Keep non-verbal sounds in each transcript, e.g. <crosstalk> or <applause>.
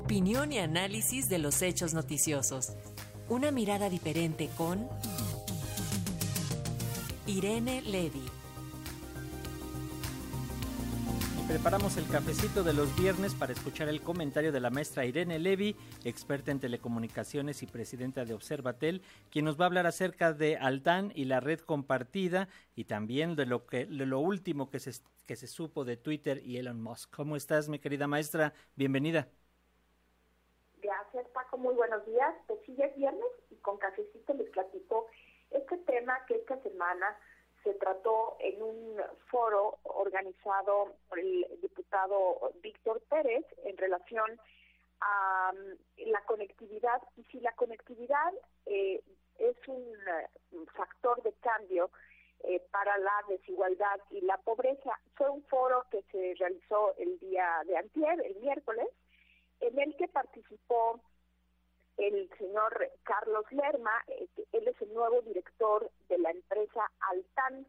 Opinión y análisis de los hechos noticiosos. Una mirada diferente con Irene Levy. Preparamos el cafecito de los viernes para escuchar el comentario de la maestra Irene Levy, experta en telecomunicaciones y presidenta de Observatel, quien nos va a hablar acerca de Altán y la red compartida y también de lo que lo último que se que se supo de Twitter y Elon Musk. ¿Cómo estás, mi querida maestra? Bienvenida. Muy buenos días. Pues sí, es viernes y con cafecito les platico este tema que esta semana se trató en un foro organizado por el diputado Víctor Pérez en relación a mm, la conectividad y si la conectividad eh, es un eh, factor de cambio eh, para la desigualdad y la pobreza. Fue un foro que se realizó el día de antier, el miércoles, en el que participó el señor Carlos Lerma, eh, él es el nuevo director de la empresa Altan.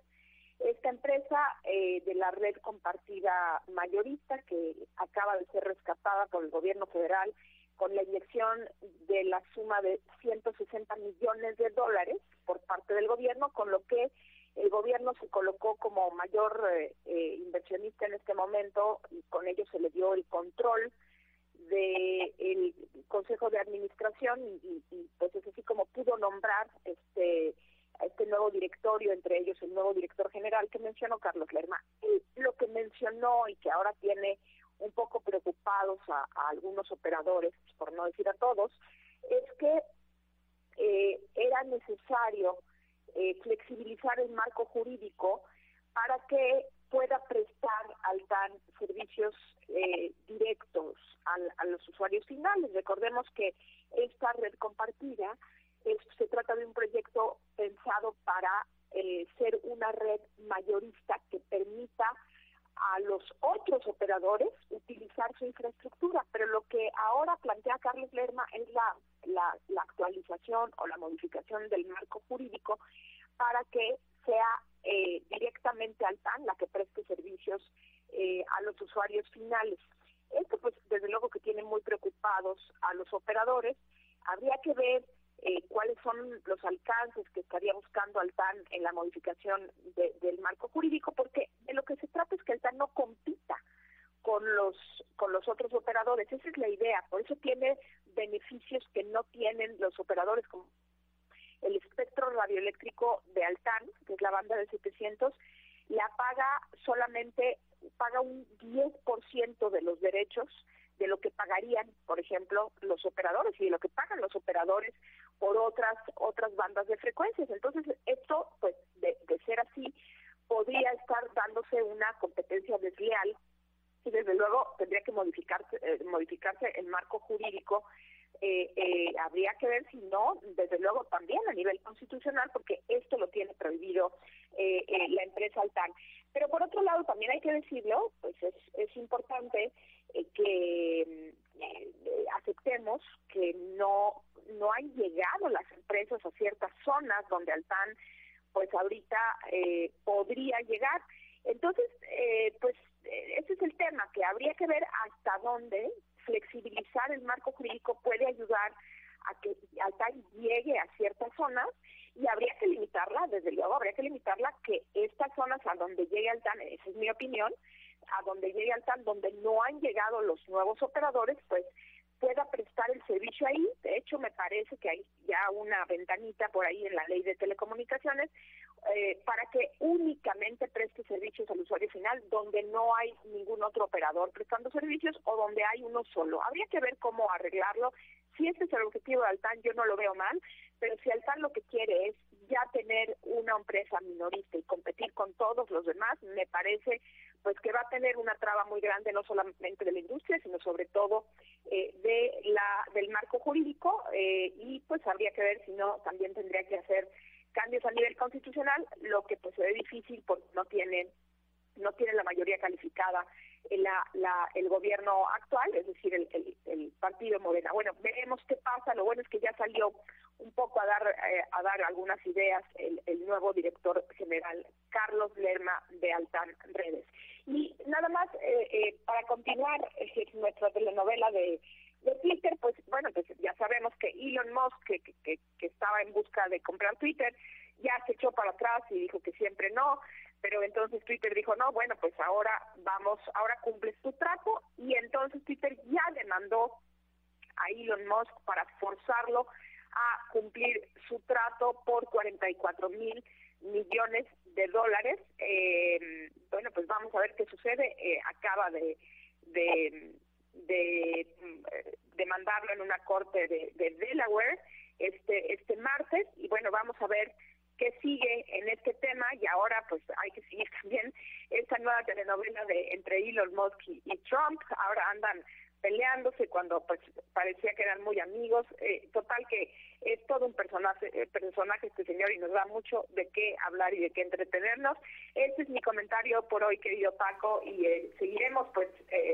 Esta empresa eh, de la red compartida mayorista que acaba de ser rescatada por el gobierno federal con la inyección de la suma de 160 millones de dólares por parte del gobierno, con lo que el gobierno se colocó como mayor eh, inversionista en este momento y con ello se le dio el control el Consejo de Administración y, pues es así como pudo nombrar este este nuevo directorio, entre ellos el nuevo director general que mencionó Carlos Lerma. Y lo que mencionó y que ahora tiene un poco preocupados a, algunos operadores, por no decir a todos, es que eh, era necesario eh, flexibilizar el marco jurídico para que pueda prestar al TAN servicios eh, directos a los usuarios finales. Recordemos que esta red compartida se trata de un proyecto pensado para eh, ser una red mayorista que permita a los otros operadores utilizar su infraestructura, pero lo que ahora plantea Carlos Lerma es la, la, la actualización o la modificación del marco jurídico para que sea eh, directamente al TAN la que preste servicios eh, a los usuarios finales. Esto pues desde luego que tiene muy preocupados a los operadores. Habría que ver eh, cuáles son los alcances que estaría buscando Altan en la modificación del marco jurídico, porque de lo que se trata es que Altan no compita con los con los otros operadores. Esa es la idea. Por eso tiene beneficios que no tienen los operadores como el espectro radioeléctrico de Altán, que es la banda de 700, la paga solamente, paga un 10% de los derechos de lo que pagarían, por ejemplo, los operadores y de lo que pagan los operadores por otras otras bandas de frecuencias. Entonces, esto, pues, de, ser así, podría estar dándose una competencia desleal y desde luego tendría que modificarse, eh, modificarse el marco jurídico eh, eh, habría que ver si no, desde luego también a nivel constitucional, porque esto lo tiene prohibido eh, eh, la empresa Altan. Pero por otro lado, también hay decirlo, pues es, es importante que aceptemos que no, no han llegado las empresas a ciertas zonas donde Altan, pues ahorita podría llegar. Entonces, pues ese es el tema, que habría que ver hasta dónde flexibilizar el marco jurídico puede ayudar a que Altai llegue a ciertas zonas y habría que limitarla, desde luego habría que limitarla que zonas a donde llegue Altan, esa es mi opinión, a donde llegue Altan, donde no han llegado los nuevos operadores, pues pueda prestar el servicio ahí. De hecho, me parece que hay ya una ventanita por ahí en la ley de telecomunicaciones eh, para que únicamente preste servicios al usuario final donde no hay ningún otro operador prestando servicios o donde hay uno solo. Habría que ver cómo arreglarlo. Si este es el objetivo de Altan, yo no lo veo mal, pero si Altan lo que quiere es ya tener una empresa minorista y competir con todos los demás, me parece pues que va a tener una traba muy grande no solamente de la industria, sino sobre todo eh, de la del marco jurídico eh, y pues habría que ver si no también tendría que hacer cambios a nivel constitucional, lo que pues se ve difícil porque no tiene no tiene la mayoría calificada la, la, el gobierno actual, es decir, el, el, el, partido Morena. Bueno, veremos qué pasa. Lo bueno es que ya salió un poco a dar, eh, a dar algunas ideas el, el, nuevo director general, Carlos Lerma de Altán Redes. Y nada más, eh, eh, para continuar eh, nuestra telenovela de, Twitter, pues bueno, pues ya sabemos que Elon Musk, que, que estaba en busca de comprar Twitter, ya se echó para atrás y dijo que siempre no pero entonces Twitter dijo, no, bueno, pues ahora vamos, ahora cumples tu trato y entonces Twitter ya demandó a Elon Musk para forzarlo a cumplir su trato por 44 mil millones de dólares. Eh, bueno, pues vamos a ver qué sucede. Eh, acaba de, de, de, demandarlo en una corte de, de Delaware este, este martes y bueno, vamos a ver qué sigue en este tema y ahora pues hay que seguir <laughs> también esta nueva telenovela de entre Elon Musk y, y Trump. Ahora andan peleándose cuando pues parecía que eran muy amigos. Eh, total que es todo un personaje, eh, personaje este señor y nos da mucho de qué hablar y de qué entretenernos. Este es mi comentario por hoy, querido Paco, y eh, seguiremos pues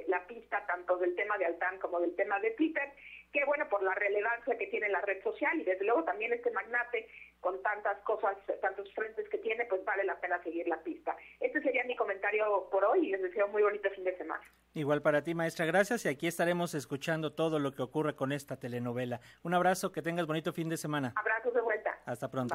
la pista tanto del tema de Altán como del tema de Twitter, que bueno, por la relevancia que tiene la red social y desde luego también este magnate con tantas cosas, tantos frentes que tiene, pues vale la pena seguir la pista. Este sería mi comentario por hoy y les deseo muy bonito fin de semana. Igual para ti, maestra, gracias. Y aquí estaremos escuchando todo lo que ocurre con esta telenovela. Un abrazo, que tengas bonito fin de semana. Abrazos de vuelta. Hasta pronto.